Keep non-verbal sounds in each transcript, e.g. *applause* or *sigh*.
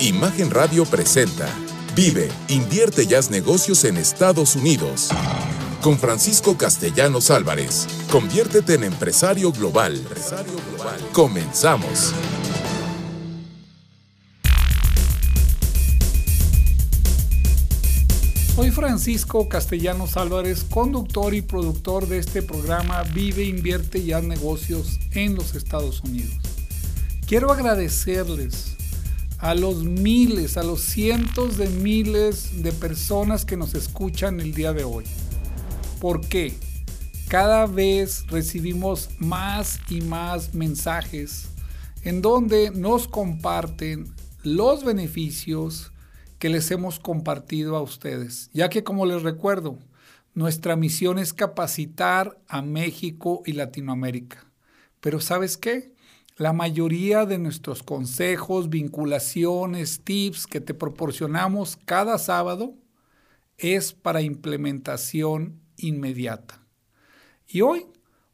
Imagen Radio presenta Vive, invierte y haz negocios en Estados Unidos. Con Francisco Castellanos Álvarez. Conviértete en empresario global. Comenzamos. Soy Francisco Castellanos Álvarez, conductor y productor de este programa Vive, invierte y haz negocios en los Estados Unidos. Quiero agradecerles a los miles, a los cientos de miles de personas que nos escuchan el día de hoy. ¿Por qué? Cada vez recibimos más y más mensajes en donde nos comparten los beneficios que les hemos compartido a ustedes, ya que como les recuerdo, nuestra misión es capacitar a México y Latinoamérica. Pero ¿sabes qué? La mayoría de nuestros consejos, vinculaciones, tips que te proporcionamos cada sábado es para implementación inmediata. Y hoy,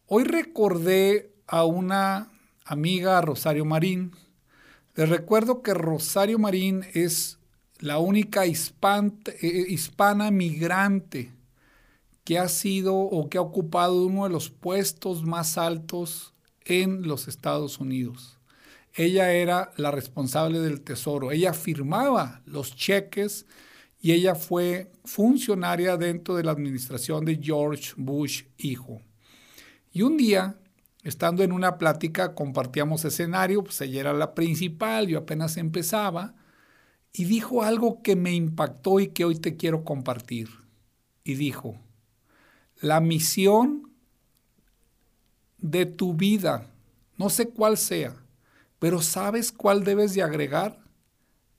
hoy recordé a una amiga, Rosario Marín. Les recuerdo que Rosario Marín es la única eh, hispana migrante que ha sido o que ha ocupado uno de los puestos más altos en los Estados Unidos. Ella era la responsable del tesoro, ella firmaba los cheques y ella fue funcionaria dentro de la administración de George Bush hijo. Y un día, estando en una plática, compartíamos escenario, pues ella era la principal, yo apenas empezaba, y dijo algo que me impactó y que hoy te quiero compartir. Y dijo, la misión de tu vida, no sé cuál sea, pero ¿sabes cuál debes de agregar?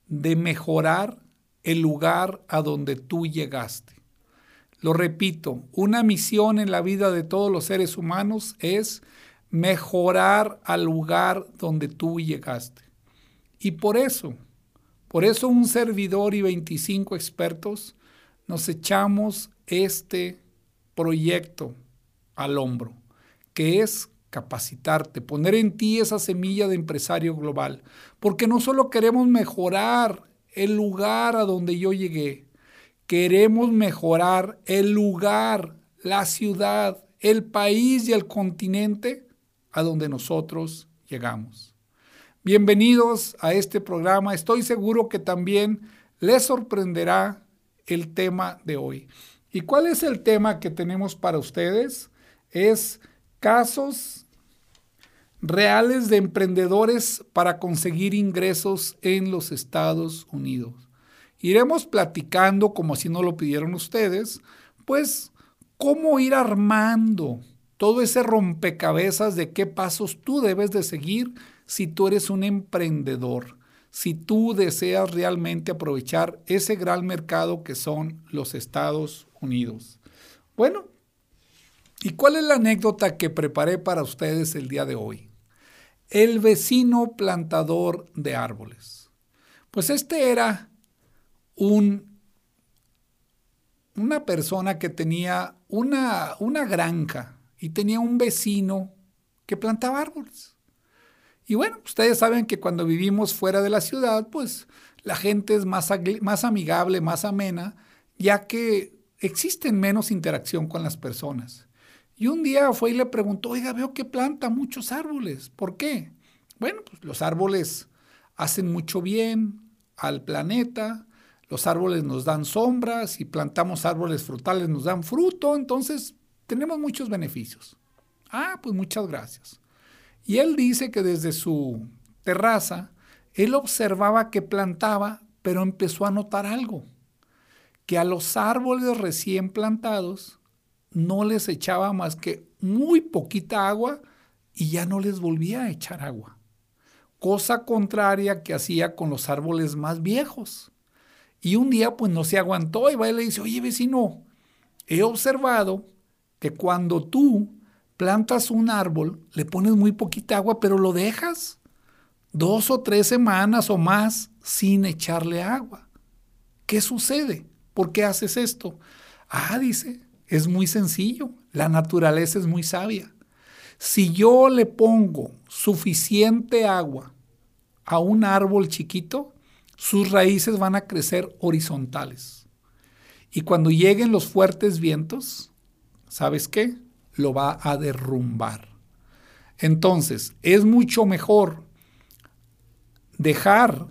De mejorar el lugar a donde tú llegaste. Lo repito, una misión en la vida de todos los seres humanos es mejorar al lugar donde tú llegaste. Y por eso, por eso un servidor y 25 expertos nos echamos este proyecto al hombro que es capacitarte, poner en ti esa semilla de empresario global, porque no solo queremos mejorar el lugar a donde yo llegué, queremos mejorar el lugar, la ciudad, el país y el continente a donde nosotros llegamos. Bienvenidos a este programa, estoy seguro que también les sorprenderá el tema de hoy. ¿Y cuál es el tema que tenemos para ustedes? Es casos reales de emprendedores para conseguir ingresos en los Estados Unidos. Iremos platicando, como así nos lo pidieron ustedes, pues cómo ir armando todo ese rompecabezas de qué pasos tú debes de seguir si tú eres un emprendedor, si tú deseas realmente aprovechar ese gran mercado que son los Estados Unidos. Bueno, ¿Y cuál es la anécdota que preparé para ustedes el día de hoy? El vecino plantador de árboles. Pues este era un, una persona que tenía una, una granja y tenía un vecino que plantaba árboles. Y bueno, ustedes saben que cuando vivimos fuera de la ciudad, pues la gente es más, más amigable, más amena, ya que existen menos interacción con las personas. Y un día fue y le preguntó, oiga, veo que planta muchos árboles. ¿Por qué? Bueno, pues los árboles hacen mucho bien al planeta, los árboles nos dan sombras, si plantamos árboles frutales nos dan fruto, entonces tenemos muchos beneficios. Ah, pues muchas gracias. Y él dice que desde su terraza, él observaba que plantaba, pero empezó a notar algo, que a los árboles recién plantados no les echaba más que muy poquita agua y ya no les volvía a echar agua. Cosa contraria que hacía con los árboles más viejos. Y un día pues no se aguantó y va y le dice, oye vecino, he observado que cuando tú plantas un árbol, le pones muy poquita agua, pero lo dejas dos o tres semanas o más sin echarle agua. ¿Qué sucede? ¿Por qué haces esto? Ah, dice, es muy sencillo, la naturaleza es muy sabia. Si yo le pongo suficiente agua a un árbol chiquito, sus raíces van a crecer horizontales. Y cuando lleguen los fuertes vientos, ¿sabes qué? Lo va a derrumbar. Entonces, es mucho mejor dejar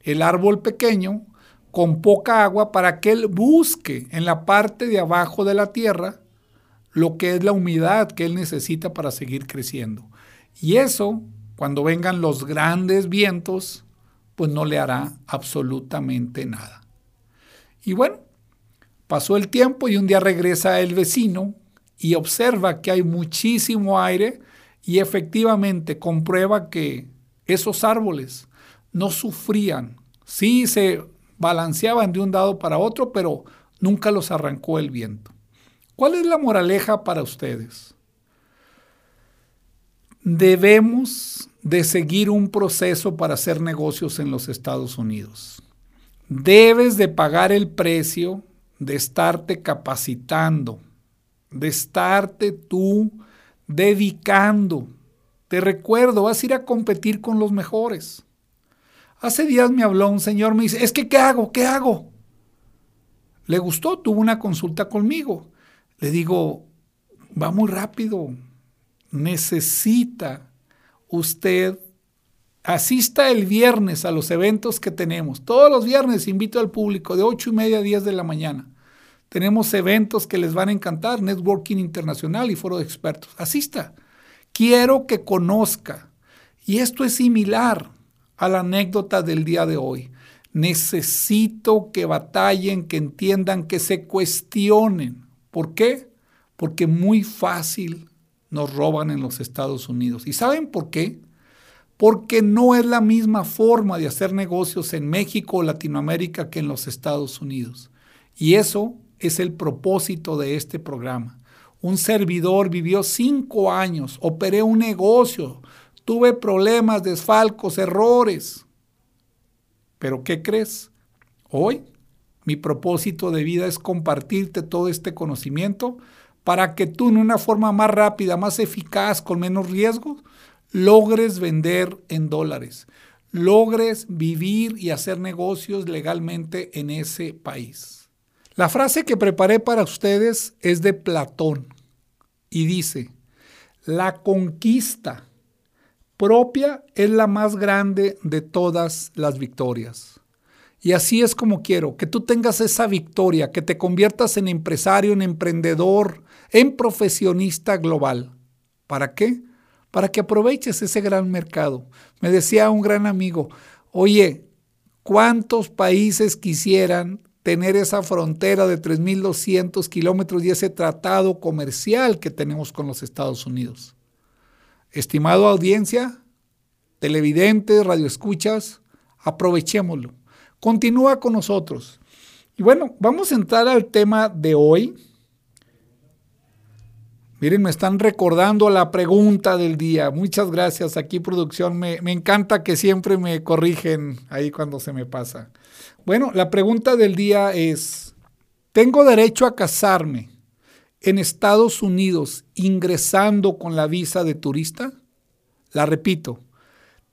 el árbol pequeño con poca agua para que él busque en la parte de abajo de la tierra lo que es la humedad que él necesita para seguir creciendo. Y eso, cuando vengan los grandes vientos, pues no le hará absolutamente nada. Y bueno, pasó el tiempo y un día regresa el vecino y observa que hay muchísimo aire y efectivamente comprueba que esos árboles no sufrían. Sí se balanceaban de un lado para otro, pero nunca los arrancó el viento. ¿Cuál es la moraleja para ustedes? Debemos de seguir un proceso para hacer negocios en los Estados Unidos. Debes de pagar el precio de estarte capacitando, de estarte tú dedicando. Te recuerdo, vas a ir a competir con los mejores. Hace días me habló un señor, me dice, es que ¿qué hago? ¿Qué hago? Le gustó, tuvo una consulta conmigo. Le digo, va muy rápido. Necesita usted, asista el viernes a los eventos que tenemos. Todos los viernes invito al público de 8 y media a 10 de la mañana. Tenemos eventos que les van a encantar, networking internacional y foro de expertos. Asista. Quiero que conozca. Y esto es similar a la anécdota del día de hoy. Necesito que batallen, que entiendan, que se cuestionen. ¿Por qué? Porque muy fácil nos roban en los Estados Unidos. ¿Y saben por qué? Porque no es la misma forma de hacer negocios en México o Latinoamérica que en los Estados Unidos. Y eso es el propósito de este programa. Un servidor vivió cinco años, operé un negocio, tuve problemas, desfalcos, errores. Pero ¿qué crees? Hoy mi propósito de vida es compartirte todo este conocimiento para que tú en una forma más rápida, más eficaz, con menos riesgos, logres vender en dólares, logres vivir y hacer negocios legalmente en ese país. La frase que preparé para ustedes es de Platón y dice, la conquista propia es la más grande de todas las victorias. Y así es como quiero, que tú tengas esa victoria, que te conviertas en empresario, en emprendedor, en profesionista global. ¿Para qué? Para que aproveches ese gran mercado. Me decía un gran amigo, oye, ¿cuántos países quisieran tener esa frontera de 3.200 kilómetros y ese tratado comercial que tenemos con los Estados Unidos? Estimado audiencia, televidentes, radioescuchas, aprovechémoslo. Continúa con nosotros. Y bueno, vamos a entrar al tema de hoy. Miren, me están recordando la pregunta del día. Muchas gracias. Aquí producción, me, me, encanta que siempre me corrigen ahí cuando se me pasa. Bueno, la pregunta del día es, ¿tengo derecho a casarme en Estados Unidos ingresando con la visa de turista? La repito,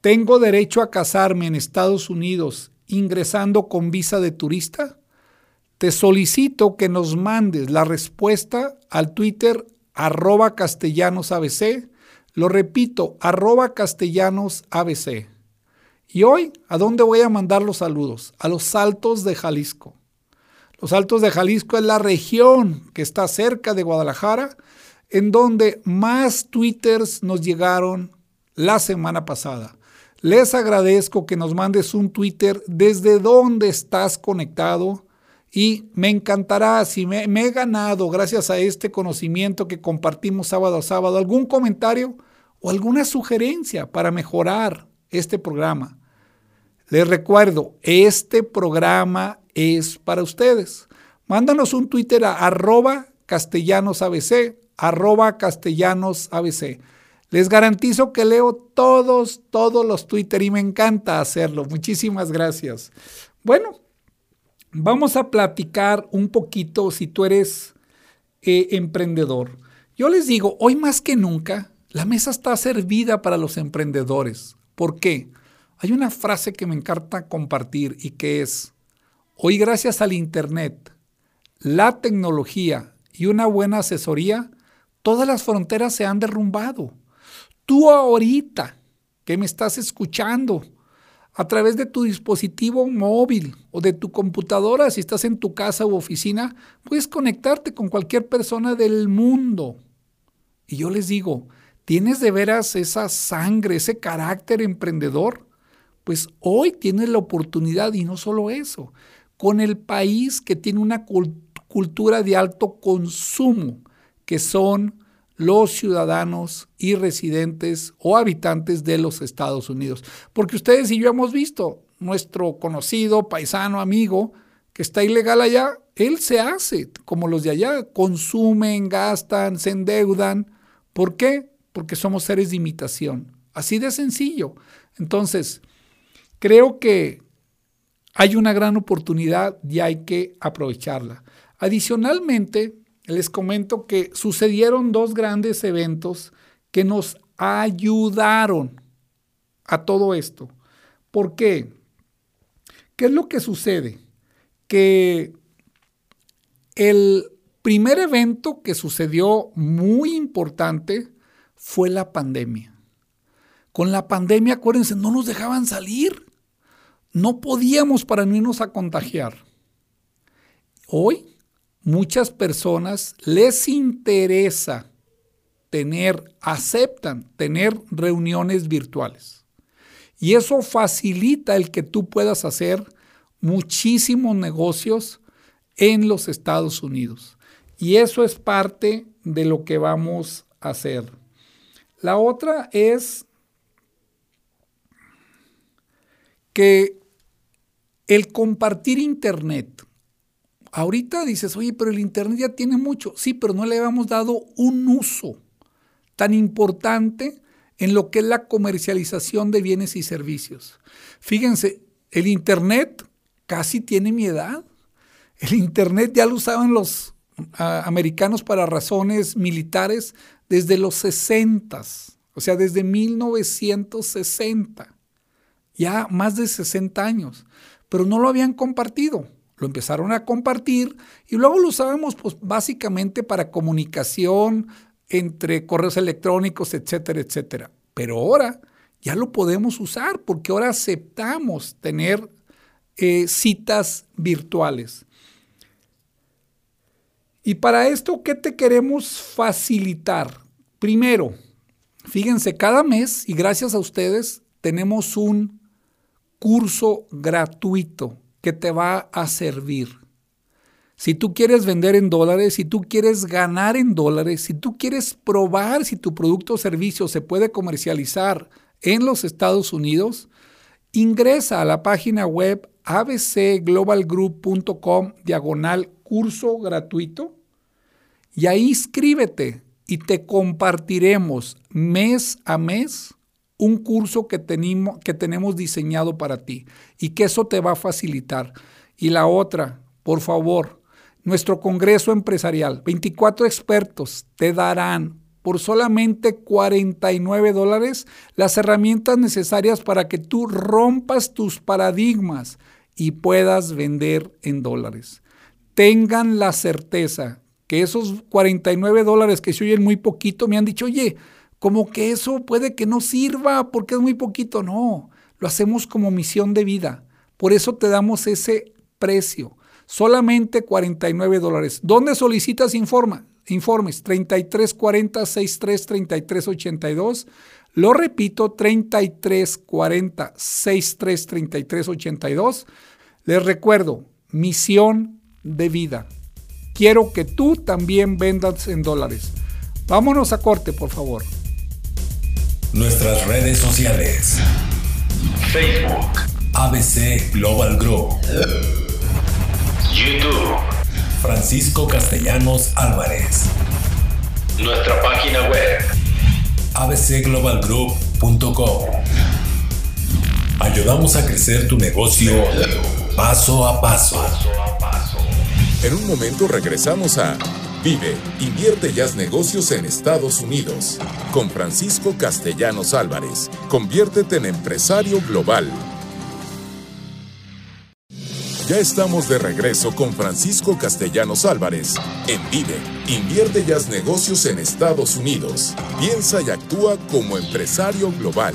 ¿tengo derecho a casarme en Estados Unidos ingresando con visa de turista? Te solicito que nos mandes la respuesta al Twitter arroba castellanosabc. Lo repito, arroba castellanosabc. Y hoy, ¿a dónde voy a mandar los saludos? A los Altos de Jalisco. Los Altos de Jalisco es la región que está cerca de Guadalajara, en donde más twitters nos llegaron la semana pasada. Les agradezco que nos mandes un Twitter desde dónde estás conectado y me encantará si me, he ganado gracias a este conocimiento que compartimos sábado a sábado algún comentario o alguna sugerencia para mejorar este programa. Les recuerdo, este programa es para ustedes. Mándanos un Twitter a arroba castellanosabc, arroba castellanosabc. Les garantizo que leo todos, todos los Twitter y me encanta hacerlo. Muchísimas gracias. Bueno, vamos a platicar un poquito si tú eres eh, emprendedor. Yo les digo, hoy más que nunca, la mesa está servida para los emprendedores. ¿Por qué? Hay una frase que me encanta compartir y que es, hoy gracias al Internet, la tecnología y una buena asesoría, todas las fronteras se han derrumbado. Tú ahorita que me estás escuchando a través de tu dispositivo móvil o de tu computadora, si estás en tu casa u oficina, puedes conectarte con cualquier persona del mundo. Y yo les digo, ¿tienes de veras esa sangre, ese carácter emprendedor? Pues hoy tienes la oportunidad y no solo eso, con el país que tiene una cultura de alto consumo, que son los ciudadanos y residentes o habitantes de los Estados Unidos. Porque ustedes y yo hemos visto, nuestro conocido, paisano, amigo, que está ilegal allá, él se hace como los de allá, consumen, gastan, se endeudan. ¿Por qué? Porque somos seres de imitación. Así de sencillo. Entonces, Creo que hay una gran oportunidad y hay que aprovecharla. Adicionalmente, les comento que sucedieron dos grandes eventos que nos ayudaron a todo esto. ¿Por qué? ¿Qué es lo que sucede? Que el primer evento que sucedió muy importante fue la pandemia. Con la pandemia, acuérdense, no nos dejaban salir. No podíamos para no irnos a contagiar. Hoy, muchas personas les interesa tener, aceptan tener reuniones virtuales. Y eso facilita el que tú puedas hacer muchísimos negocios en los Estados Unidos. Y eso es parte de lo que vamos a hacer. La otra es que el compartir Internet, ahorita dices, oye, pero el Internet ya tiene mucho, sí, pero no le habíamos dado un uso tan importante en lo que es la comercialización de bienes y servicios. Fíjense, el Internet casi tiene mi edad. El Internet ya lo usaban los americanos para razones militares desde los 60, o sea, desde 1960 ya más de 60 años, pero no lo habían compartido. Lo empezaron a compartir y luego lo usábamos pues, básicamente para comunicación entre correos electrónicos, etcétera, etcétera. Pero ahora ya lo podemos usar porque ahora aceptamos tener eh, citas virtuales. Y para esto, ¿qué te queremos facilitar? Primero, fíjense, cada mes, y gracias a ustedes, tenemos un curso gratuito que te va a servir. Si tú quieres vender en dólares, si tú quieres ganar en dólares, si tú quieres probar si tu producto o servicio se puede comercializar en los Estados Unidos, ingresa a la página web abcglobalgroup.com diagonal curso gratuito y ahí inscríbete y te compartiremos mes a mes un curso que, tenemos, diseñado para ti y que eso te va a facilitar. Y la otra, por favor, nuestro Congreso Empresarial, 24 expertos te darán por solamente 49 dólares las herramientas necesarias para que tú rompas tus paradigmas y puedas vender en dólares. Tengan la certeza que esos 49 dólares que se oyen muy poquito me han dicho, oye, como que eso puede que no sirva porque es muy poquito. No, lo hacemos como misión de vida. Por eso te damos ese precio. Solamente 49 dólares. ¿Dónde solicitas informa? informes? 3340 63 82. Lo repito, 3340 63 82. Les recuerdo, misión de vida. Quiero que tú también vendas en dólares. Vámonos a corte, por favor. Nuestras redes sociales. Facebook. ABC Global Group. YouTube. Francisco Castellanos Álvarez. Nuestra página web. abcglobalgroup.com. Ayudamos a crecer tu negocio paso a paso. En un momento regresamos a Vive, invierte y haz negocios en Estados Unidos. Con Francisco Castellanos Álvarez. Conviértete en empresario global. Ya estamos de regreso con Francisco Castellanos Álvarez en Vive, invierte y haz negocios en Estados Unidos. Piensa y actúa como empresario global.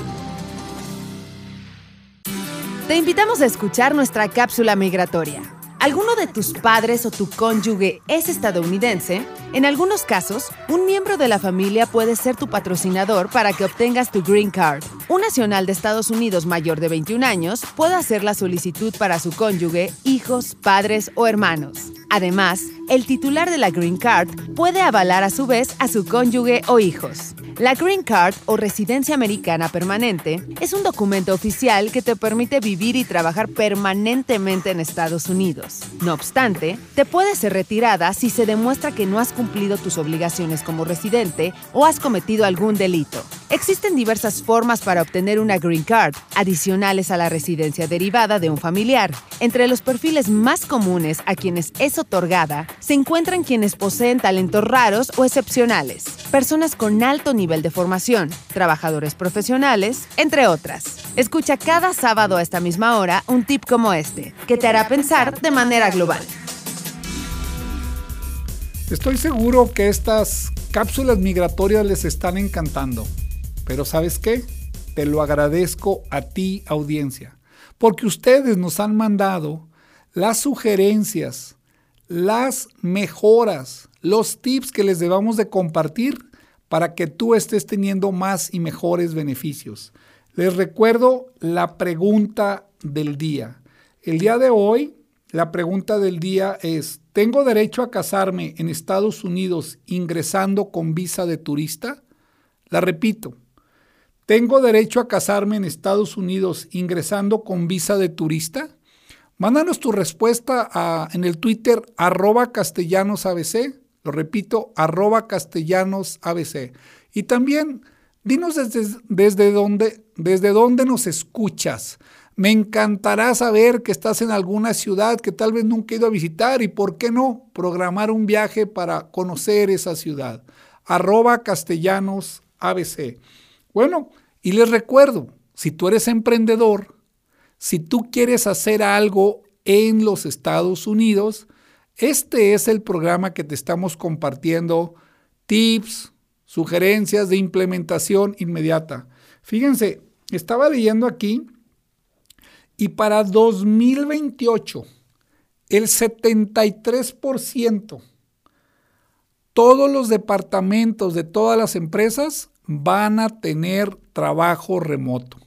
Te invitamos a escuchar nuestra cápsula migratoria alguno de tus padres o tu cónyuge es estadounidense, en algunos casos, un miembro de la familia puede ser tu patrocinador para que obtengas tu Green Card. Un nacional de Estados Unidos mayor de 21 años puede hacer la solicitud para su cónyuge, hijos, padres o hermanos. Además, el titular de la Green Card puede avalar a su vez a su cónyuge o hijos. La Green Card o residencia americana permanente es un documento oficial que te permite vivir y trabajar permanentemente en Estados Unidos. No obstante, te puede ser retirada si se demuestra que no has cumplido tus obligaciones como residente o has cometido algún delito. Existen diversas formas para obtener una Green Card, adicionales a la residencia derivada de un familiar. Entre los perfiles más comunes a quienes es otorgada se encuentran quienes poseen talentos raros o excepcionales, personas con alto nivel de formación, trabajadores profesionales, entre otras. Escucha cada sábado a esta misma hora un tip como este, que te hará pensar de manera global. Estoy seguro que estas cápsulas migratorias les están encantando, pero ¿sabes qué? Te lo agradezco a ti, audiencia, porque ustedes nos han mandado las sugerencias, las mejoras, los tips que les debamos de compartir para que tú estés teniendo más y mejores beneficios. Les recuerdo la pregunta del día. El día de hoy, la pregunta del día es, ¿tengo derecho a casarme en Estados Unidos ingresando con visa de turista? La repito, ¿tengo derecho a casarme en Estados Unidos ingresando con visa de turista? Mándanos tu respuesta en el Twitter arroba castellanosabc lo repito, arroba castellanos ABC. Y también dinos desde, desde, dónde, desde dónde nos escuchas. Me encantará saber que estás en alguna ciudad que tal vez nunca he ido a visitar y, ¿por qué no?, programar un viaje para conocer esa ciudad. Arroba castellanos ABC. Bueno, y les recuerdo, si tú eres emprendedor, si tú quieres hacer algo en los Estados Unidos, este es el programa que te estamos compartiendo, tips, sugerencias de implementación inmediata. Fíjense, estaba leyendo aquí y para 2028 el 73% todos los departamentos de todas las empresas van a tener trabajo remoto.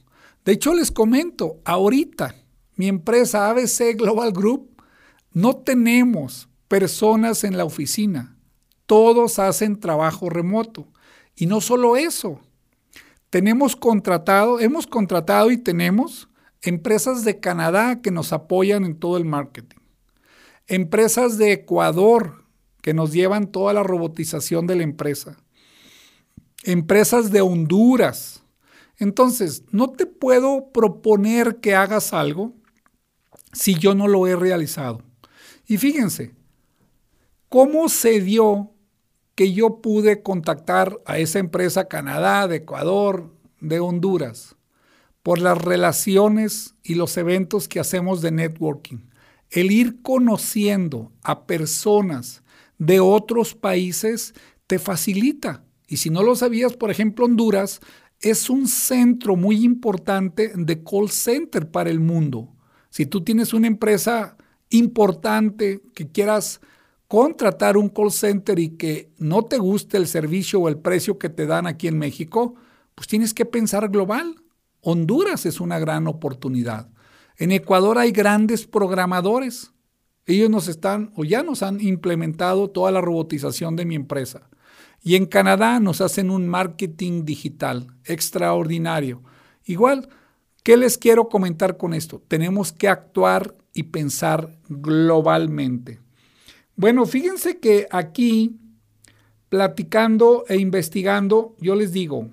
De hecho, les comento, ahorita mi empresa ABC Global Group no tenemos personas en la oficina. Todos hacen trabajo remoto. Y no solo eso. Tenemos contratado, hemos contratado y tenemos empresas de Canadá que nos apoyan en todo el marketing. Empresas de Ecuador que nos llevan toda la robotización de la empresa. Empresas de Honduras. Entonces, no te puedo proponer que hagas algo si yo no lo he realizado. Y fíjense, ¿cómo se dio que yo pude contactar a esa empresa Canadá, de Ecuador, de Honduras? Por las relaciones y los eventos que hacemos de networking. El ir conociendo a personas de otros países te facilita. Y si no lo sabías, por ejemplo, Honduras es un centro muy importante de call center para el mundo. Si tú tienes una empresa importante que quieras contratar un call center y que no te guste el servicio o el precio que te dan aquí en México, pues tienes que pensar global. Honduras es una gran oportunidad. En Ecuador hay grandes programadores. Ellos nos están o ya nos han implementado toda la robotización de mi empresa. Y en Canadá nos hacen un marketing digital extraordinario. Igual, ¿qué les quiero comentar con esto? Tenemos que actuar y pensar globalmente. Bueno, fíjense que aquí, platicando e investigando, yo les digo,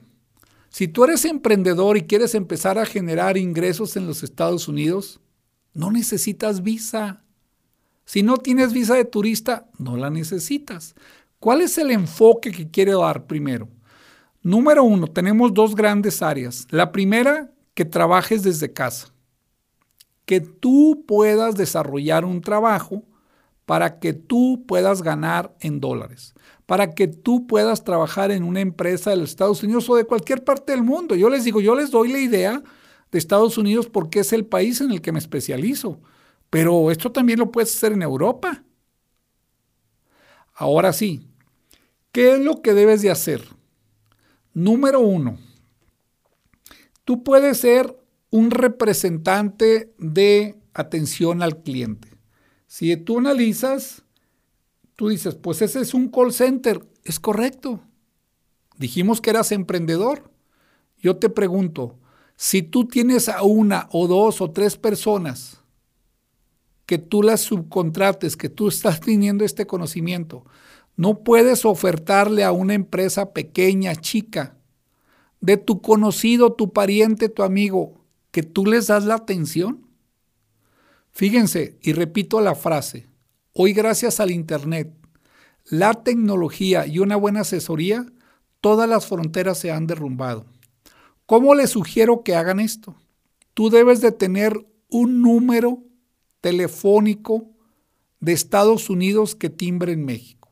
si tú eres emprendedor y quieres empezar a generar ingresos en los Estados Unidos, no necesitas visa. Si no tienes visa de turista, no la necesitas. ¿Cuál es el enfoque que quiere dar primero? Número uno, tenemos dos grandes áreas. La primera, que trabajes desde casa. Que tú puedas desarrollar un trabajo para que tú puedas ganar en dólares, para que tú puedas trabajar en una empresa de los Estados Unidos o de cualquier parte del mundo. Yo les digo, yo les doy la idea de Estados Unidos porque es el país en el que me especializo, pero esto también lo puedes hacer en Europa. Ahora sí, ¿qué es lo que debes de hacer? Número uno, tú puedes ser un representante de atención al cliente. Si tú analizas, tú dices, pues ese es un call center. Es correcto. Dijimos que eras emprendedor. Yo te pregunto, si tú tienes a una o dos o tres personas que tú las subcontrates, que tú estás teniendo este conocimiento, no puedes ofertarle a una empresa pequeña, chica, de tu conocido, tu pariente, tu amigo, que tú les das la atención. Fíjense, y repito la frase, hoy gracias al Internet, la tecnología y una buena asesoría, todas las fronteras se han derrumbado. ¿Cómo les sugiero que hagan esto? Tú debes de tener un número telefónico de Estados Unidos que timbre en México.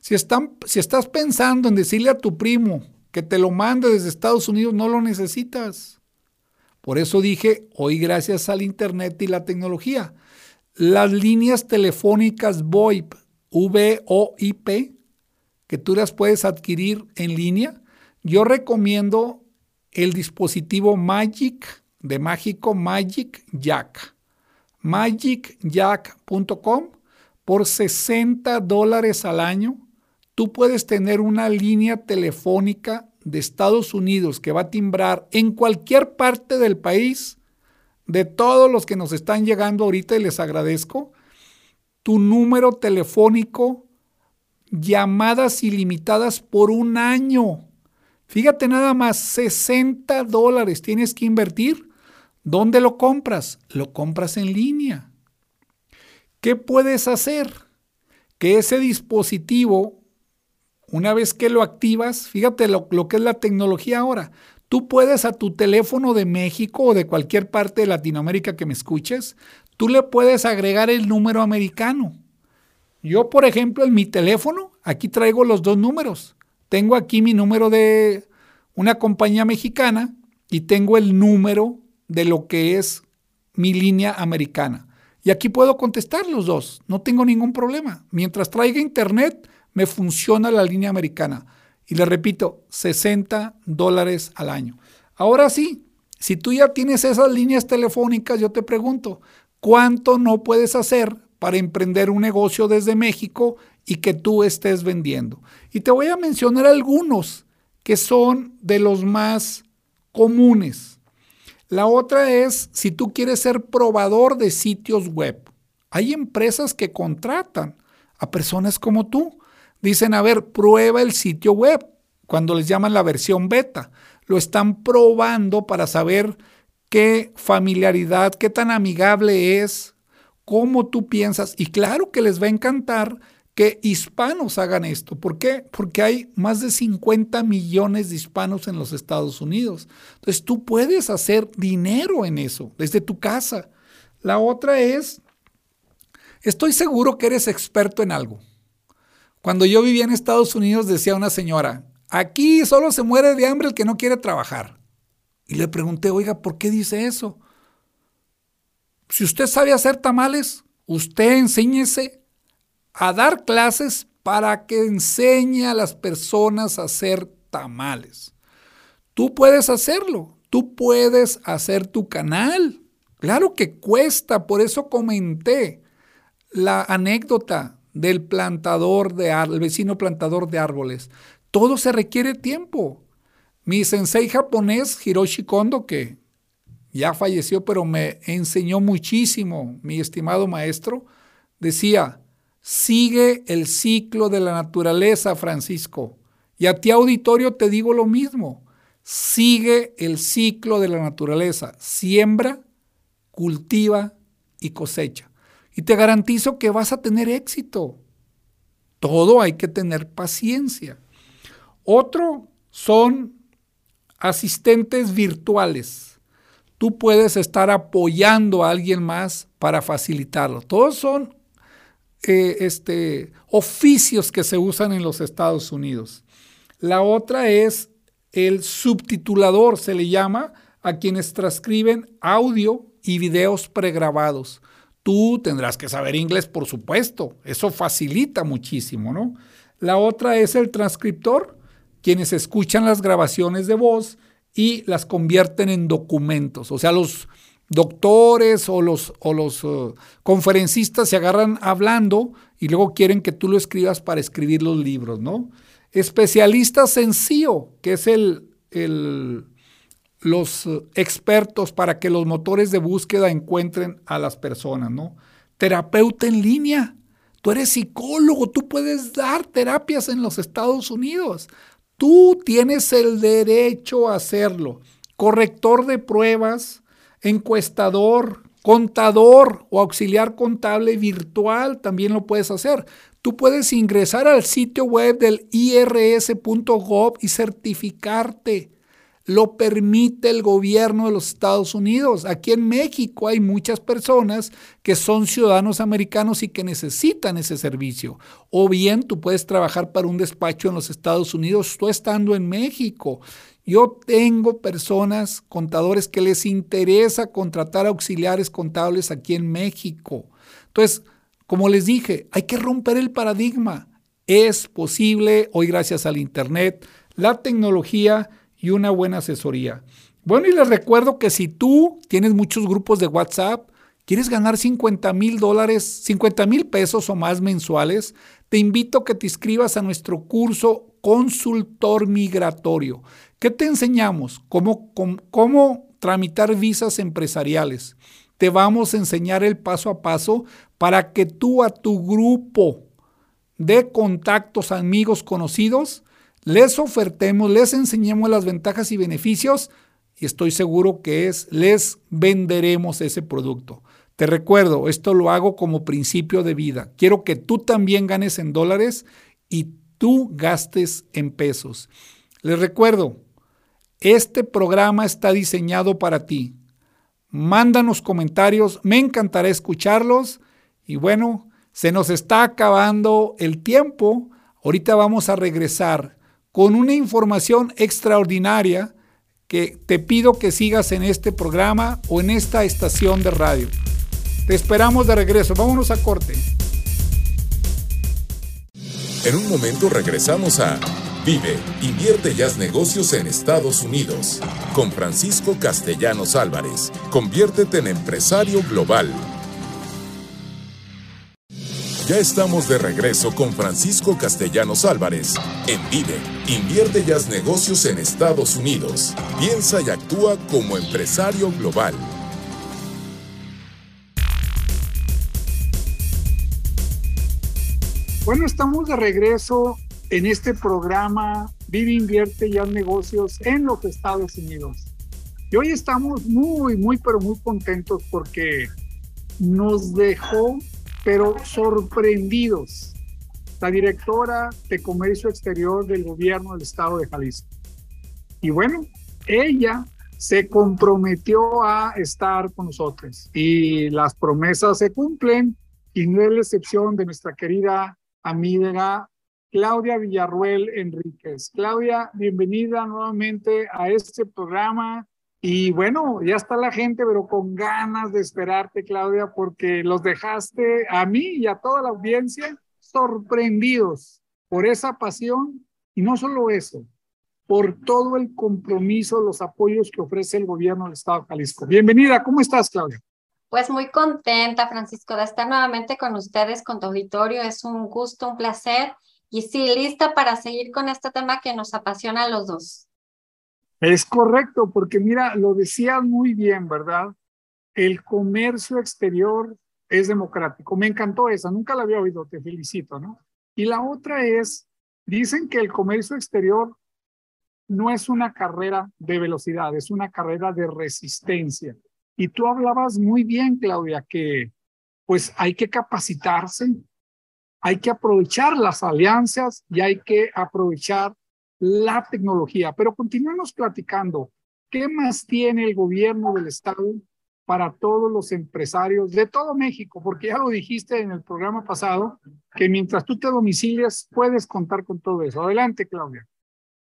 Si, estás pensando en decirle a tu primo que te lo mande desde Estados Unidos, no lo necesitas. Por eso dije, hoy gracias al Internet y la tecnología, las líneas telefónicas VoIP, V-O-I-P, que tú las puedes adquirir en línea, yo recomiendo el dispositivo Magic, de mágico Magic Jack magicjack.com por 60 dólares al año. Tú puedes tener una línea telefónica de Estados Unidos que va a timbrar en cualquier parte del país, de todos los que nos están llegando ahorita y les agradezco, tu número telefónico, llamadas ilimitadas por un año. Fíjate nada más, 60 dólares tienes que invertir ¿Dónde lo compras? Lo compras en línea. ¿Qué puedes hacer? Que ese dispositivo, una vez que lo activas, fíjate lo, que es la tecnología ahora, tú puedes a tu teléfono de México o de cualquier parte de Latinoamérica que me escuches, tú le puedes agregar el número americano. Yo, por ejemplo, en mi teléfono, aquí traigo los dos números. Tengo aquí mi número de una compañía mexicana y tengo el número de lo que es mi línea americana. Y aquí puedo contestar los dos, no tengo ningún problema. Mientras traiga internet, me funciona la línea americana. Y le repito, 60 dólares al año. Ahora sí, si tú ya tienes esas líneas telefónicas, yo te pregunto, ¿cuánto no puedes hacer para emprender un negocio desde México y que tú estés vendiendo? Y te voy a mencionar algunos que son de los más comunes. La otra es si tú quieres ser probador de sitios web. Hay empresas que contratan a personas como tú. Dicen, a ver, prueba el sitio web, cuando les llaman la versión beta. Lo están probando para saber qué familiaridad, qué tan amigable es, cómo tú piensas. Y claro que les va a encantar que hispanos hagan esto. ¿Por qué? Porque hay más de 50 millones de hispanos en los Estados Unidos. Entonces tú puedes hacer dinero en eso, desde tu casa. La otra es, estoy seguro que eres experto en algo. Cuando yo vivía en Estados Unidos decía una señora, aquí solo se muere de hambre el que no quiere trabajar. Y le pregunté, oiga, ¿por qué dice eso? Si usted sabe hacer tamales, usted enséñese a dar clases para que enseñe a las personas a hacer tamales. Tú puedes hacerlo, tú puedes hacer tu canal. Claro que cuesta, por eso comenté la anécdota del plantador de el vecino plantador de árboles. Todo se requiere tiempo. Mi sensei japonés, Hiroshi Kondo, que ya falleció, pero me enseñó muchísimo, mi estimado maestro, decía, Sigue el ciclo de la naturaleza, Francisco. Y a ti, auditorio, te digo lo mismo. Sigue el ciclo de la naturaleza. Siembra, cultiva y cosecha. Y te garantizo que vas a tener éxito. Todo hay que tener paciencia. Otro son asistentes virtuales. Tú puedes estar apoyando a alguien más para facilitarlo. Todos son eh, este, oficios que se usan en los Estados Unidos. La otra es el subtitulador, se le llama a quienes transcriben audio y videos pregrabados. Tú tendrás que saber inglés, por supuesto. Eso facilita muchísimo, ¿no? La otra es el transcriptor, quienes escuchan las grabaciones de voz y las convierten en documentos. O sea, los doctores o los, o los uh, conferencistas se agarran hablando y luego quieren que tú lo escribas para escribir los libros, ¿no? Especialistas en que es el, el, los uh, expertos para que los motores de búsqueda encuentren a las personas, ¿no? Terapeuta en línea. Tú eres psicólogo, tú puedes dar terapias en los Estados Unidos. Tú tienes el derecho a hacerlo. Corrector de pruebas, encuestador, contador o auxiliar contable virtual también lo puedes hacer. Tú puedes ingresar al sitio web del irs.gov y certificarte. Lo permite el gobierno de los Estados Unidos. Aquí en México hay muchas personas que son ciudadanos americanos y que necesitan ese servicio. O bien tú puedes trabajar para un despacho en los Estados Unidos, tú estando en México. Yo tengo personas, contadores, que les interesa contratar auxiliares contables aquí en México. Entonces, como les dije, hay que romper el paradigma. Es posible hoy gracias al Internet, la tecnología y una buena asesoría. Bueno, y les recuerdo que si tú tienes muchos grupos de WhatsApp, quieres ganar 50 mil dólares, 50 mil pesos o más mensuales, te invito a que te inscribas a nuestro curso Consultor Migratorio. ¿Qué te enseñamos? ¿Cómo, cómo, tramitar visas empresariales. Te vamos a enseñar el paso a paso para que tú a tu grupo de contactos, amigos, conocidos, les ofertemos, les enseñemos las ventajas y beneficios y estoy seguro que es, les venderemos ese producto. Te recuerdo, esto lo hago como principio de vida. Quiero que tú también ganes en dólares y tú gastes en pesos. Les recuerdo, este programa está diseñado para ti. Mándanos comentarios, me encantará escucharlos. Y bueno, se nos está acabando el tiempo. Ahorita vamos a regresar con una información extraordinaria que te pido que sigas en este programa o en esta estación de radio. Te esperamos de regreso. Vámonos a corte. En un momento regresamos a Vive, invierte y haz negocios en Estados Unidos. Con Francisco Castellanos Álvarez. Conviértete en empresario global. Ya estamos de regreso con Francisco Castellanos Álvarez en Vive, invierte y haz negocios en Estados Unidos. Piensa y actúa como empresario global. Bueno, estamos de regreso en este programa Vive, Invierte y Haz Negocios en los Estados Unidos. Y hoy estamos muy, muy, pero muy contentos porque nos dejó, pero sorprendidos, la directora de Comercio Exterior del gobierno del estado de Jalisco. Y bueno, ella se comprometió a estar con nosotros y las promesas se cumplen y no es la excepción de nuestra querida amiga Claudia Villarruel Enríquez. Claudia, bienvenida nuevamente a este programa. Y bueno, ya está la gente, pero con ganas de esperarte, Claudia, porque los dejaste a mí y a toda la audiencia sorprendidos por esa pasión y no solo eso, por todo el compromiso, los apoyos que ofrece el gobierno del Estado de Jalisco. Bienvenida, ¿cómo estás, Claudia? Pues muy contenta, Francisco, de estar nuevamente con ustedes, con tu auditorio. Es un gusto, un placer y sí, lista para seguir con este tema que nos apasiona a los dos. Es correcto, porque mira, lo decías muy bien, ¿verdad? El comercio exterior es democrático. Me encantó esa, nunca la había oído, te felicito, ¿no? Y la otra es, dicen que el comercio exterior no es una carrera de velocidad, es una carrera de resistencia. Y tú hablabas muy bien, Claudia, que pues hay que capacitarse, hay que aprovechar las alianzas y hay que aprovechar la tecnología. Pero continuemos platicando. ¿Qué más tiene el gobierno del Estado para todos los empresarios de todo México? Porque ya lo dijiste en el programa pasado, que mientras tú te domicilias puedes contar con todo eso. Adelante, Claudia.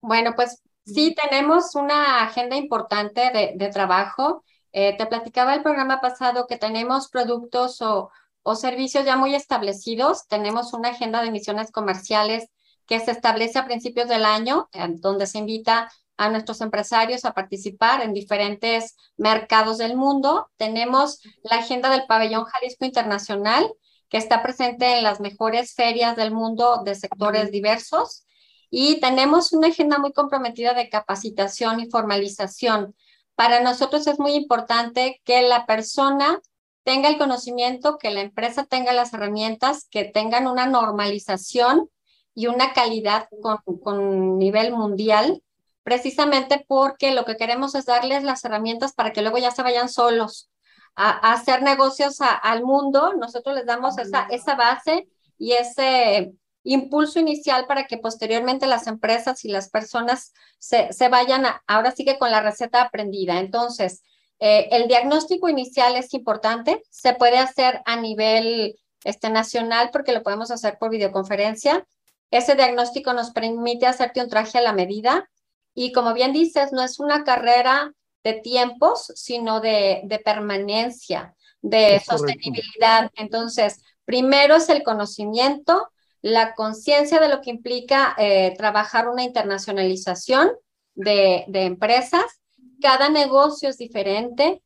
Bueno, pues sí, tenemos una agenda importante de, trabajo. Eh, te platicaba el programa pasado que tenemos productos o, servicios ya muy establecidos. Tenemos una agenda de emisiones comerciales que se establece a principios del año, donde se invita a nuestros empresarios a participar en diferentes mercados del mundo. Tenemos la agenda del pabellón Jalisco Internacional, que está presente en las mejores ferias del mundo de sectores diversos. Y tenemos una agenda muy comprometida de capacitación y formalización. Para nosotros es muy importante que la persona tenga el conocimiento, que la empresa tenga las herramientas, que tengan una normalización y una calidad con, con nivel mundial, precisamente porque lo que queremos es darles las herramientas para que luego ya se vayan solos a, hacer negocios al mundo. Nosotros les damos esa, esa base y ese impulso inicial para que posteriormente las empresas y las personas se, se vayan ahora sí que con la receta aprendida. Entonces, eh, el diagnóstico inicial es importante, se puede hacer a nivel este, nacional porque lo podemos hacer por videoconferencia. Ese diagnóstico nos permite hacerte un traje a la medida y como bien dices, no es una carrera de tiempos, sino de, de permanencia, de sostenibilidad. Entonces, primero es el conocimiento, la conciencia de lo que implica eh, trabajar una internacionalización de, de empresas cada negocio es diferente,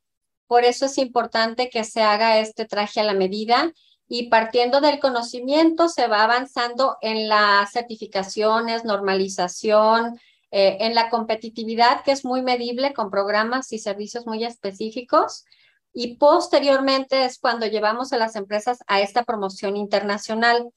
por eso es importante que se haga este traje a la medida y partiendo del conocimiento se va avanzando en las certificaciones, normalización, eh, en la competitividad que es muy medible con programas y servicios muy específicos y posteriormente es cuando llevamos a las empresas a esta promoción internacional.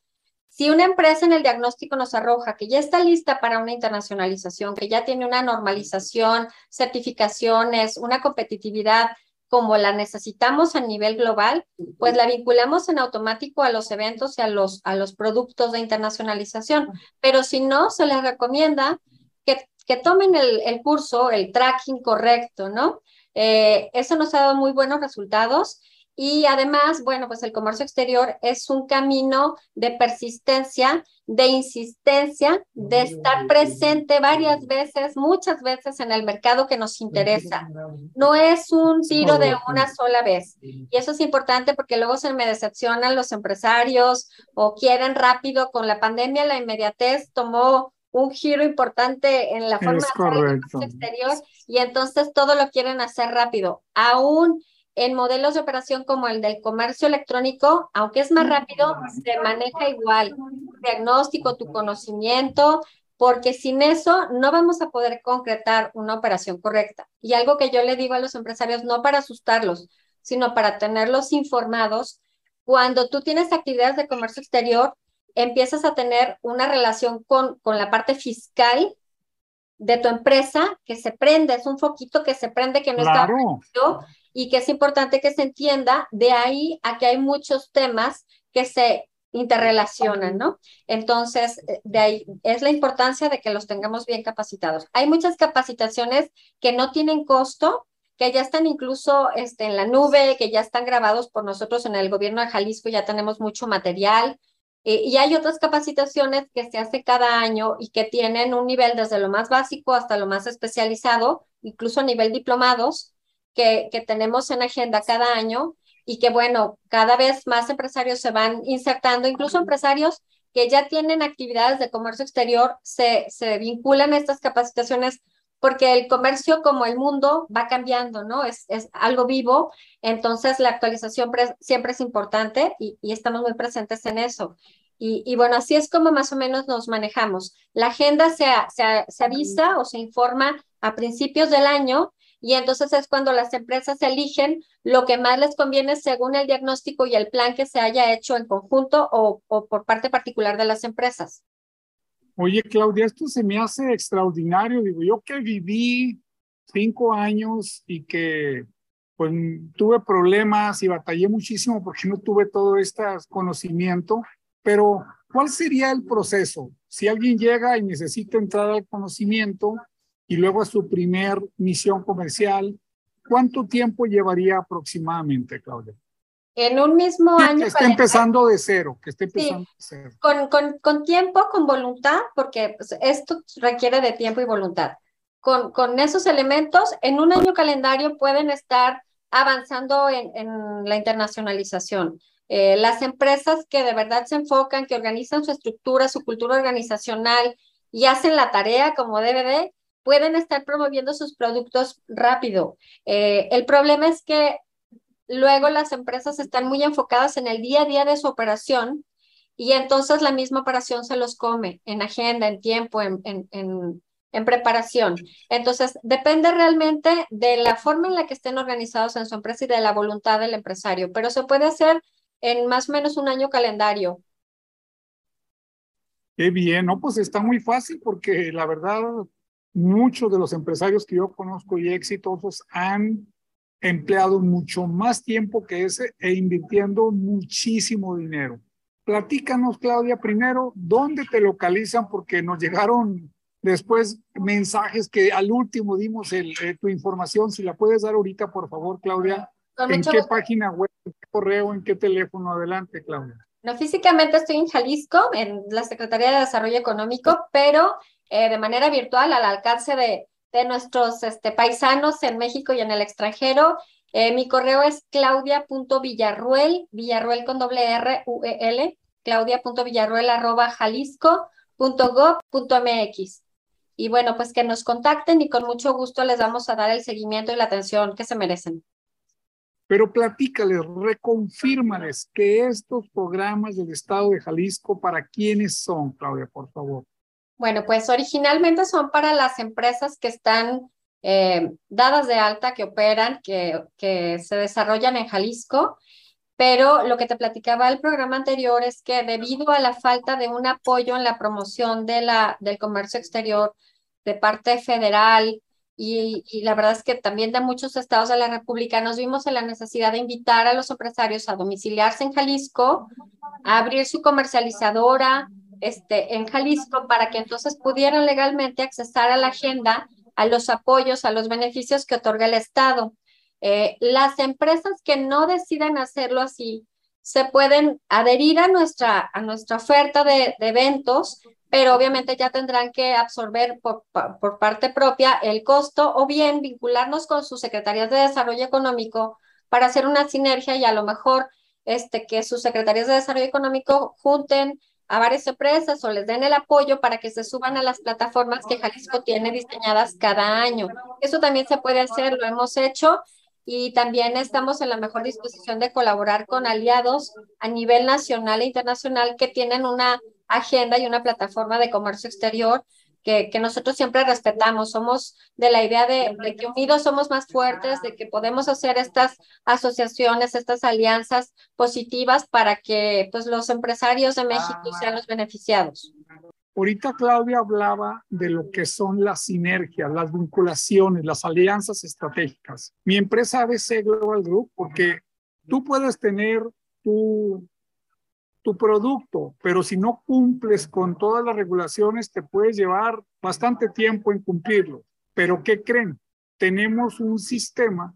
Si una empresa en el diagnóstico nos arroja que ya está lista para una internacionalización, que ya tiene una normalización, certificaciones, una competitividad como la necesitamos a nivel global, pues la vinculamos en automático a los eventos y a los, a los productos de internacionalización. Pero si no, se les recomienda que, que tomen el, el curso, el tracking correcto, ¿no? Eh, eso nos ha dado muy buenos resultados y además, bueno, pues el comercio exterior es un camino de persistencia, de insistencia, de estar presente varias veces, muchas veces en el mercado que nos interesa. No es un tiro de una sola vez. Y eso es importante porque luego se me decepcionan los empresarios o quieren rápido. Con la pandemia, la inmediatez tomó un giro importante en la forma de hacer el comercio exterior y entonces todo lo quieren hacer rápido. Aún en modelos de operación como el del comercio electrónico, aunque es más rápido, se maneja igual. diagnóstico, tu conocimiento, porque sin eso no vamos a poder concretar una operación correcta. Y algo que yo le digo a los empresarios, no para asustarlos, sino para tenerlos informados, cuando tú tienes actividades de comercio exterior, empiezas a tener una relación con, con la parte fiscal de tu empresa que se prende, es un foquito que se prende que no está y que es importante que se entienda, de ahí a que hay muchos temas que se interrelacionan, ¿no? Entonces, eh, de ahí es la importancia de que los tengamos bien capacitados. Hay muchas capacitaciones que no tienen costo, que ya están incluso este, en la nube, que ya están grabados por nosotros en el gobierno de Jalisco, ya tenemos mucho material. Eh, y hay otras capacitaciones que se hace cada año y que tienen un nivel desde lo más básico hasta lo más especializado, incluso a nivel diplomados, que, tenemos en agenda cada año y que, bueno, cada vez más empresarios se van insertando, incluso empresarios que ya tienen actividades de comercio exterior, se, se vinculan a estas capacitaciones porque el comercio como el mundo va cambiando, ¿no? Es, es algo vivo, entonces la actualización siempre es importante y, y, estamos muy presentes en eso. Y, y, bueno, así es como más o menos nos manejamos. La agenda se, se, se avisa o se informa a principios del año y entonces es cuando las empresas eligen lo que más les conviene según el diagnóstico y el plan que se haya hecho en conjunto o, por parte particular de las empresas. Oye, Claudia, esto se me hace extraordinario. Digo, yo que viví cinco años y que pues tuve problemas y batallé muchísimo porque no tuve todo este conocimiento, pero ¿cuál sería el proceso? Si alguien llega y necesita entrar al conocimiento y luego a su primer misión comercial, ¿cuánto tiempo llevaría aproximadamente, Claudia? En un mismo año. Que esté empezando de cero, que esté empezando de cero. Con, con, con, tiempo, con voluntad, porque pues, esto requiere de tiempo y voluntad. Con, con esos elementos, en un año calendario pueden estar avanzando en, en la internacionalización. Eh, las empresas que de verdad se enfocan, que organizan su estructura, su cultura organizacional y hacen la tarea como debe de, pueden estar promoviendo sus productos rápido. Eh, el problema es que luego las empresas están muy enfocadas en el día a día de su operación y entonces la misma operación se los come en agenda, en tiempo, en, en, en, en preparación. Entonces, depende realmente de la forma en la que estén organizados en su empresa y de la voluntad del empresario, pero se puede hacer en más o menos un año calendario. Qué bien, no, pues está muy fácil porque la verdad muchos de los empresarios que yo conozco y exitosos han empleado mucho más tiempo que ese e invirtiendo muchísimo dinero. Platícanos, Claudia, primero, ¿dónde te localizan? Porque nos llegaron después mensajes que al último dimos el, eh, tu información. Si la puedes dar ahorita, por favor, Claudia. ¿En qué página web, en qué correo, en qué teléfono? Adelante, Claudia. No, físicamente estoy en Jalisco, en la Secretaría de Desarrollo Económico, pero eh, de manera virtual al alcance de, de nuestros este, paisanos en México y en el extranjero. Eh, mi correo es claudia.villarruel, villarruel con doble R, U, E, L, claudia.villarruel arroba jalisco.gov.mx. Y bueno, pues que nos contacten y con mucho gusto les vamos a dar el seguimiento y la atención que se merecen. Pero platícales, reconfírmales que estos programas del Estado de Jalisco, ¿para quiénes son, Claudia, por favor? Bueno, pues originalmente son para las empresas que están eh, dadas de alta, que operan, que, que se desarrollan en Jalisco, pero lo que te platicaba el programa anterior es que debido a la falta de un apoyo en la promoción de la, del comercio exterior de parte federal, y, la verdad es que también de muchos estados de la República nos vimos en la necesidad de invitar a los empresarios a domiciliarse en Jalisco, a abrir su comercializadora este, en Jalisco para que entonces pudieran legalmente accesar a la agenda, a los apoyos, a los beneficios que otorga el Estado. Eh, las empresas que no deciden hacerlo así se pueden adherir a nuestra, a nuestra oferta de, de eventos pero obviamente ya tendrán que absorber por, por, parte propia el costo o bien vincularnos con sus secretarías de desarrollo económico para hacer una sinergia y a lo mejor este, que sus secretarías de desarrollo económico junten a varias empresas o les den el apoyo para que se suban a las plataformas que Jalisco tiene diseñadas cada año. Eso también se puede hacer, lo hemos hecho y también estamos en la mejor disposición de colaborar con aliados a nivel nacional e internacional que tienen una agenda y una plataforma de comercio exterior que, que nosotros siempre respetamos. Somos de la idea de, de, que unidos somos más fuertes, de que podemos hacer estas asociaciones, estas alianzas positivas para que pues, los empresarios de México sean los beneficiados. Ahorita Claudia hablaba de lo que son las sinergias, las vinculaciones, las alianzas estratégicas. Mi empresa ABC Global Group, porque tú puedes tener tu tu producto, pero si no cumples con todas las regulaciones, te puedes llevar bastante tiempo en cumplirlo. Pero ¿qué creen? Tenemos un sistema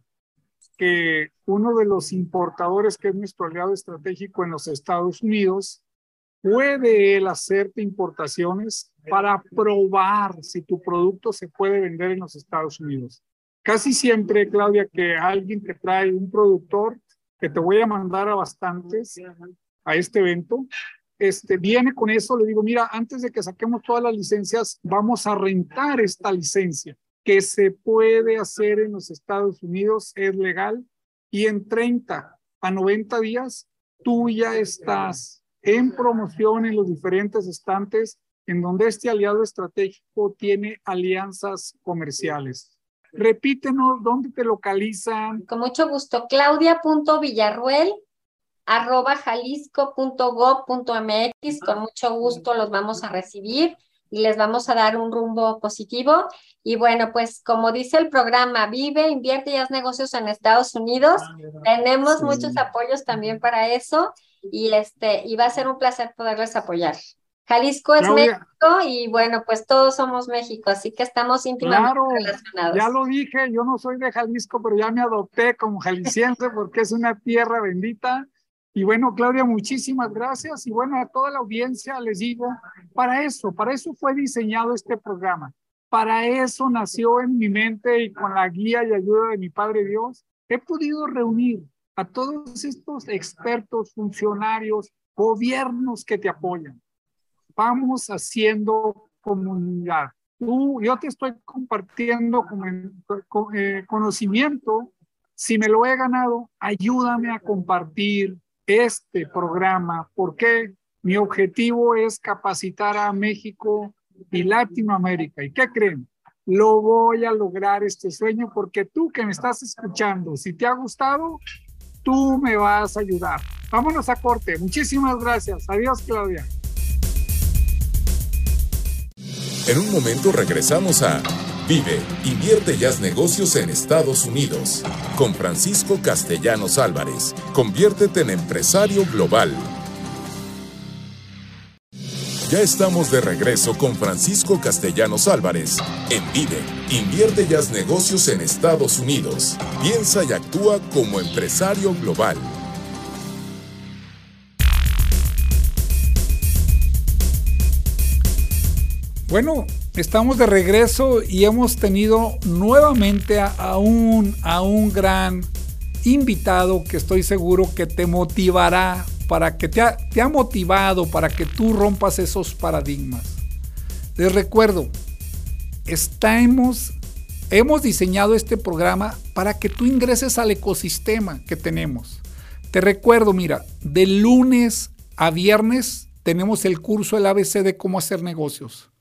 que uno de los importadores, que es nuestro aliado estratégico en los Estados Unidos, puede él hacerte importaciones para probar si tu producto se puede vender en los Estados Unidos. Casi siempre, Claudia, que alguien que trae un productor, que te voy a mandar a bastantes, a este evento, este, viene con eso, le digo, mira, antes de que saquemos todas las licencias, vamos a rentar esta licencia que se puede hacer en los Estados Unidos, es legal, y en 30 a 90 días tú ya estás en promoción en los diferentes estantes en donde este aliado estratégico tiene alianzas comerciales. Repítenos dónde te localizan. Con mucho gusto, claudia.villarruel arroba jalisco.gov.mx. Con mucho gusto los vamos a recibir. y les vamos a dar un rumbo positivo. Y bueno, pues como dice el programa, vive, invierte y haz negocios en Estados Unidos. Ah, Tenemos muchos apoyos también para eso y este y va a ser un placer poderles apoyar. Jalisco es México y bueno, pues todos somos México, así que estamos íntimamente relacionados. Ya lo dije, yo no soy de Jalisco, pero ya me adopté como jalisciense porque es una tierra bendita. Y bueno, Claudia, muchísimas gracias. Y bueno, a toda la audiencia les digo, para eso, para eso fue diseñado este programa. Para eso nació en mi mente y con la guía y ayuda de mi Padre Dios, he podido reunir a todos estos expertos, funcionarios, gobiernos que te apoyan vamos haciendo comunidad. Tú, yo te estoy compartiendo con, eh, conocimiento. Si me lo he ganado, ayúdame a compartir este programa, porque mi objetivo es capacitar a México y Latinoamérica. ¿Y qué creen? Lo voy a lograr este sueño porque tú que me estás escuchando, si te ha gustado, tú me vas a ayudar. Vámonos a corte. Muchísimas gracias. Adiós, Claudia. En un momento regresamos a Vive, invierte y haz negocios en Estados Unidos. Con Francisco Castellanos Álvarez. Conviértete en empresario global. Ya estamos de regreso con Francisco Castellanos Álvarez en Vive, invierte y haz negocios en Estados Unidos. Piensa y actúa como empresario global. Bueno, estamos de regreso y hemos tenido nuevamente a, un, a un gran invitado que estoy seguro que te motivará, para que te ha, te ha motivado, para que tú rompas esos paradigmas. Les recuerdo, estamos, hemos diseñado este programa para que tú ingreses al ecosistema que tenemos. Te recuerdo, mira, de lunes a viernes tenemos el curso El ABC de cómo hacer negocios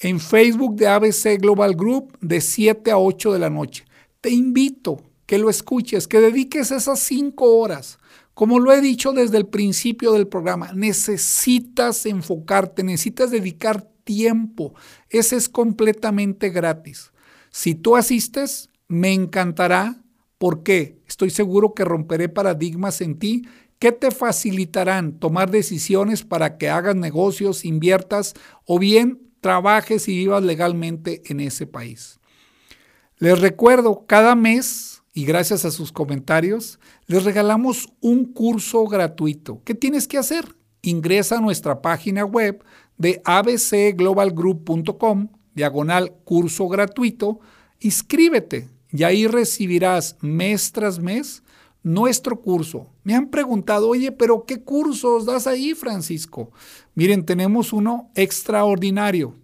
en Facebook de ABC Global Group de 7 a 8 de la noche. Te invito que lo escuches, que dediques esas 5 horas. Como lo he dicho desde el principio del programa, necesitas enfocarte, necesitas dedicar tiempo. Ese es completamente gratis. Si tú asistes, me encantará porque estoy seguro que romperé paradigmas en ti que te facilitarán tomar decisiones para que hagas negocios, inviertas o bien trabajes y vivas legalmente en ese país. Les recuerdo, cada mes, y gracias a sus comentarios, les regalamos un curso gratuito. ¿Qué tienes que hacer? Ingresa a nuestra página web de abcglobalgroup.com, diagonal curso gratuito, inscríbete y ahí recibirás mes tras mes nuestro curso. Me han preguntado, oye, pero ¿qué cursos das ahí, Francisco? Miren, tenemos uno extraordinario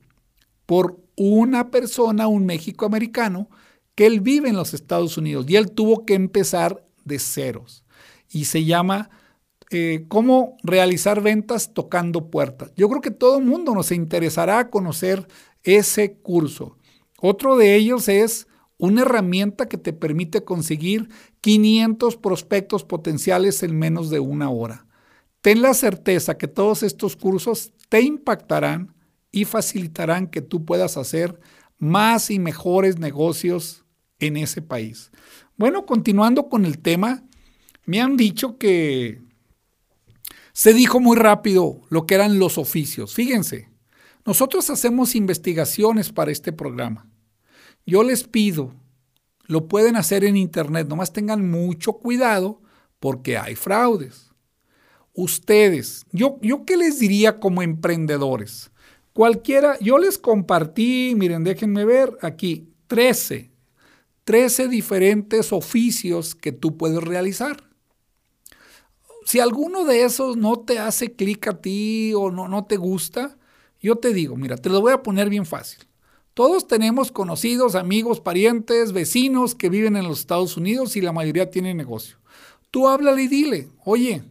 por una persona, un México-americano, que él vive en los Estados Unidos y él tuvo que empezar de ceros. Y se llama eh, Cómo realizar ventas tocando puertas. Yo creo que todo el mundo nos interesará conocer ese curso. Otro de ellos es una herramienta que te permite conseguir 500 prospectos potenciales en menos de una hora. Ten la certeza que todos estos cursos te impactarán y facilitarán que tú puedas hacer más y mejores negocios en ese país. Bueno, continuando con el tema, me han dicho que se dijo muy rápido lo que eran los oficios. Fíjense, nosotros hacemos investigaciones para este programa. Yo les pido, lo pueden hacer en internet, nomás tengan mucho cuidado porque hay fraudes. Ustedes, yo, yo qué les diría como emprendedores? Cualquiera, yo les compartí, miren, déjenme ver aquí, 13, 13 diferentes oficios que tú puedes realizar. Si alguno de esos no te hace clic a ti o no, no te gusta, yo te digo, mira, te lo voy a poner bien fácil. Todos tenemos conocidos, amigos, parientes, vecinos que viven en los Estados Unidos y la mayoría tienen negocio. Tú háblale y dile, oye,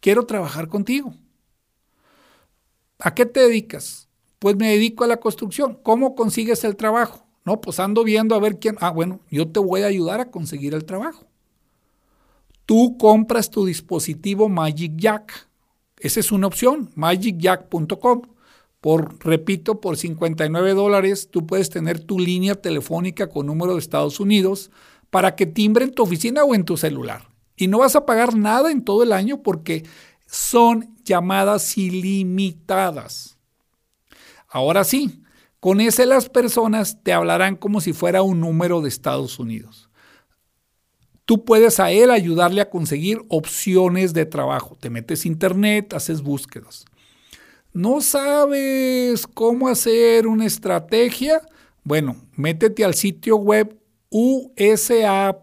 quiero trabajar contigo. ¿A qué te dedicas? Pues me dedico a la construcción. ¿Cómo consigues el trabajo? No, pues ando viendo a ver quién. Ah, bueno, yo te voy a ayudar a conseguir el trabajo. Tú compras tu dispositivo Magic Jack. Esa es una opción, magicjack.com por, repito, por 59 dólares, tú puedes tener tu línea telefónica con número de Estados Unidos para que timbre en tu oficina o en tu celular. Y no vas a pagar nada en todo el año porque son llamadas ilimitadas. Ahora sí, con ese las personas te hablarán como si fuera un número de Estados Unidos. Tú puedes a él ayudarle a conseguir opciones de trabajo. Te metes internet, haces búsquedas. ¿No sabes cómo hacer una estrategia? Bueno, métete al sitio web usa.gov.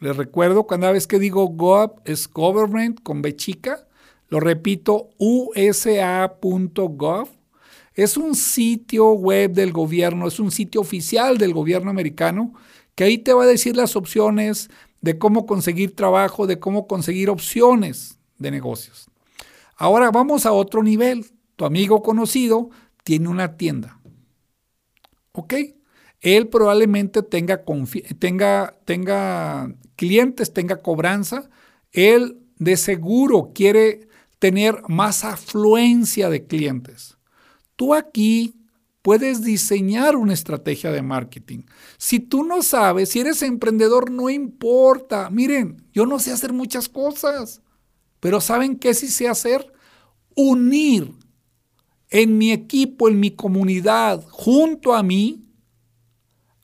Les recuerdo, cada vez que digo gov es government con B chica. Lo repito, usa.gov. Es un sitio web del gobierno, es un sitio oficial del gobierno americano que ahí te va a decir las opciones de cómo conseguir trabajo, de cómo conseguir opciones de negocios. Ahora vamos a otro nivel. Tu amigo conocido tiene una tienda. ¿Ok? Él probablemente tenga, clientes, tenga cobranza. Él de seguro quiere tener más afluencia de clientes. Tú aquí puedes diseñar una estrategia de marketing. Si tú no sabes, si eres emprendedor, no importa. Miren, yo no sé hacer muchas cosas. Pero ¿saben qué sí sé hacer? Unir en mi equipo, en mi comunidad, junto a mí,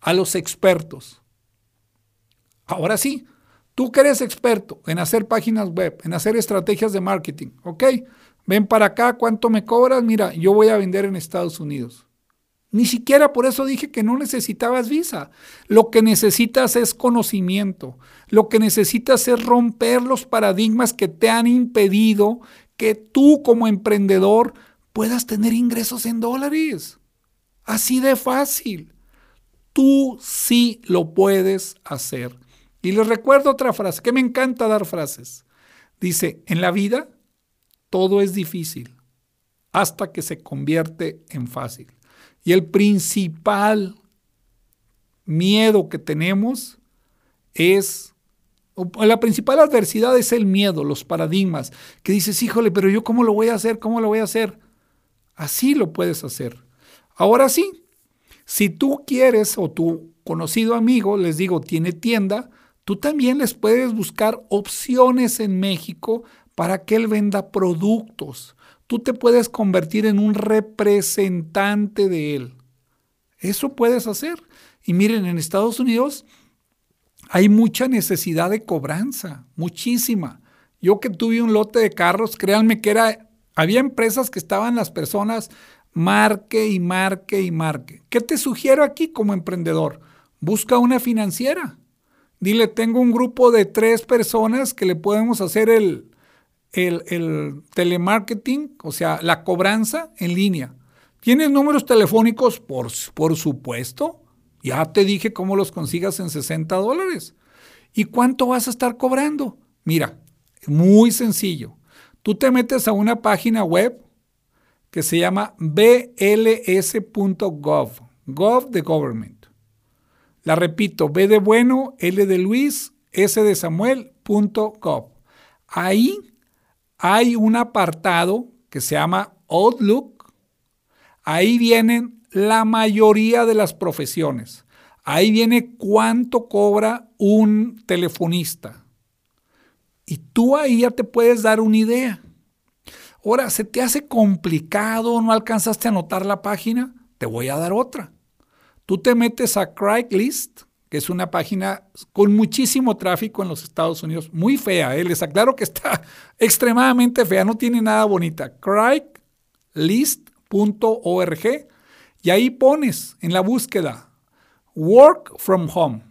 a los expertos. Ahora sí, tú que eres experto en hacer páginas web, en hacer estrategias de marketing, ¿ok? Ven para acá, ¿cuánto me cobras? Mira, yo voy a vender en Estados Unidos. Ni siquiera por eso dije que no necesitabas visa. Lo que necesitas es conocimiento. Lo que necesitas es romper los paradigmas que te han impedido que tú como emprendedor puedas tener ingresos en dólares. Así de fácil. Tú sí lo puedes hacer. Y les recuerdo otra frase, que me encanta dar frases. Dice, en la vida todo es difícil hasta que se convierte en fácil. Y el principal miedo que tenemos es, la principal adversidad es el miedo, los paradigmas, que dices, híjole, pero yo cómo lo voy a hacer, cómo lo voy a hacer. Así lo puedes hacer. Ahora sí, si tú quieres o tu conocido amigo, les digo, tiene tienda, tú también les puedes buscar opciones en México para que él venda productos tú te puedes convertir en un representante de Él. Eso puedes hacer. Y miren, en Estados Unidos hay mucha necesidad de cobranza, muchísima. Yo que tuve un lote de carros, créanme que era, había empresas que estaban las personas marque y marque y marque. ¿Qué te sugiero aquí como emprendedor? Busca una financiera. Dile, tengo un grupo de tres personas que le podemos hacer el, el, telemarketing, o sea, la cobranza en línea. ¿Tienes números telefónicos? Por, por supuesto. Ya te dije cómo los consigas en 60 dólares. ¿Y cuánto vas a estar cobrando? Mira, muy sencillo. Tú te metes a una página web que se llama bls.gov, gov de government. La repito, B de bueno, L de Luis, S de Samuel.gov. Ahí hay un apartado que se llama Outlook. Ahí vienen la mayoría de las profesiones. Ahí viene cuánto cobra un telefonista. Y tú ahí ya te puedes dar una idea. Ahora, ¿se te hace complicado? ¿No alcanzaste a anotar la página? Te voy a dar otra. Tú te metes a Craigslist que es una página con muchísimo tráfico en los Estados Unidos, muy fea, ¿eh? les aclaro que está *laughs* extremadamente fea, no tiene nada bonita. Craigslist.org y ahí pones en la búsqueda Work from Home.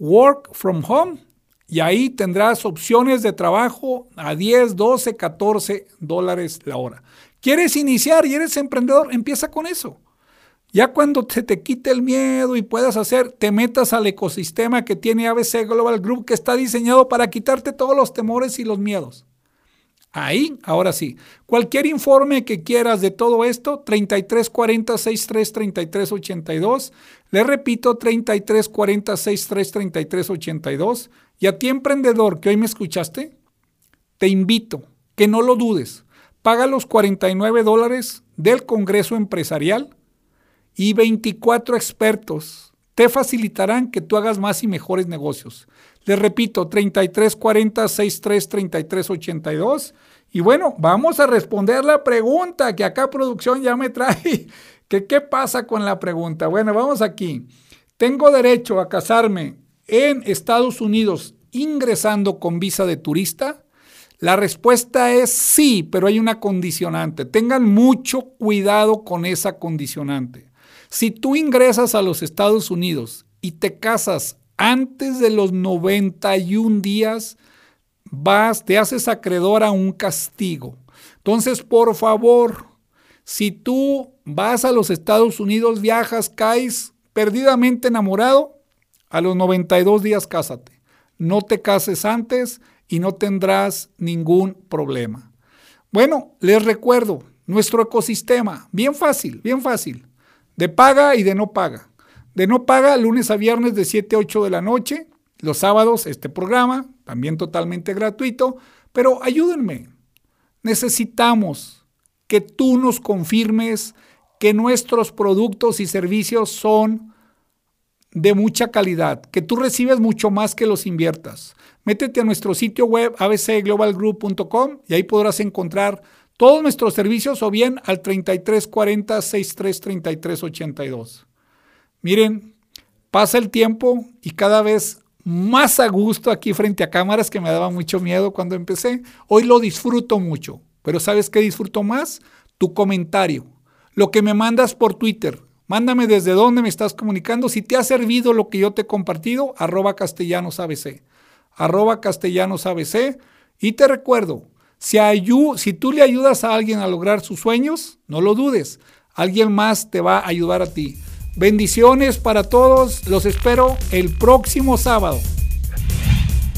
Work from Home y ahí tendrás opciones de trabajo a 10, 12, 14 dólares la hora. ¿Quieres iniciar y eres emprendedor? Empieza con eso. Ya cuando se te quite el miedo y puedas hacer, te metas al ecosistema que tiene ABC Global Group, que está diseñado para quitarte todos los temores y los miedos. Ahí, ahora sí, cualquier informe que quieras de todo esto, 3340 63 33 82. Le repito, 3340 63 33 82. Y a ti, emprendedor, que hoy me escuchaste, te invito que no lo dudes paga los 49 dólares del Congreso Empresarial y 24 expertos te facilitarán que tú hagas más y mejores negocios. Les repito, 3340 633382 Y bueno, vamos a responder la pregunta que acá producción ya me trae. *laughs* ¿Qué, ¿Qué pasa con la pregunta? Bueno, vamos aquí. ¿Tengo derecho a casarme en Estados Unidos ingresando con visa de turista? La respuesta es sí, pero hay una condicionante. Tengan mucho cuidado con esa condicionante. Si tú ingresas a los Estados Unidos y te casas antes de los 91 días, vas, te haces acreedor a un castigo. Entonces, por favor, si tú vas a los Estados Unidos, viajas, caes perdidamente enamorado, a los 92 días cásate. No te cases antes y no tendrás ningún problema. Bueno, les recuerdo, nuestro ecosistema, bien fácil, bien fácil, de paga y de no paga. De no paga lunes a viernes de 7 a 8 de la noche, los sábados este programa, también totalmente gratuito, pero ayúdenme. Necesitamos que tú nos confirmes que nuestros productos y servicios son de mucha calidad, que tú recibes mucho más que los inviertas. Métete a nuestro sitio web abcglobalgroup.com y ahí podrás encontrar todos nuestros servicios o bien al 3340 633382. Miren, pasa el tiempo y cada vez más a gusto aquí frente a cámaras que me daba mucho miedo cuando empecé. Hoy lo disfruto mucho, pero ¿sabes qué disfruto más? Tu comentario, lo que me mandas por Twitter, Mándame desde dónde me estás comunicando. Si te ha servido lo que yo te he compartido, arroba castellanosabc. Arroba castellanosabc. Y te recuerdo, si, si tú le ayudas a alguien a lograr sus sueños, no lo dudes. Alguien más te va a ayudar a ti. Bendiciones para todos. Los espero el próximo sábado.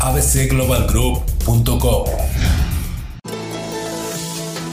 abcglobalgroup.com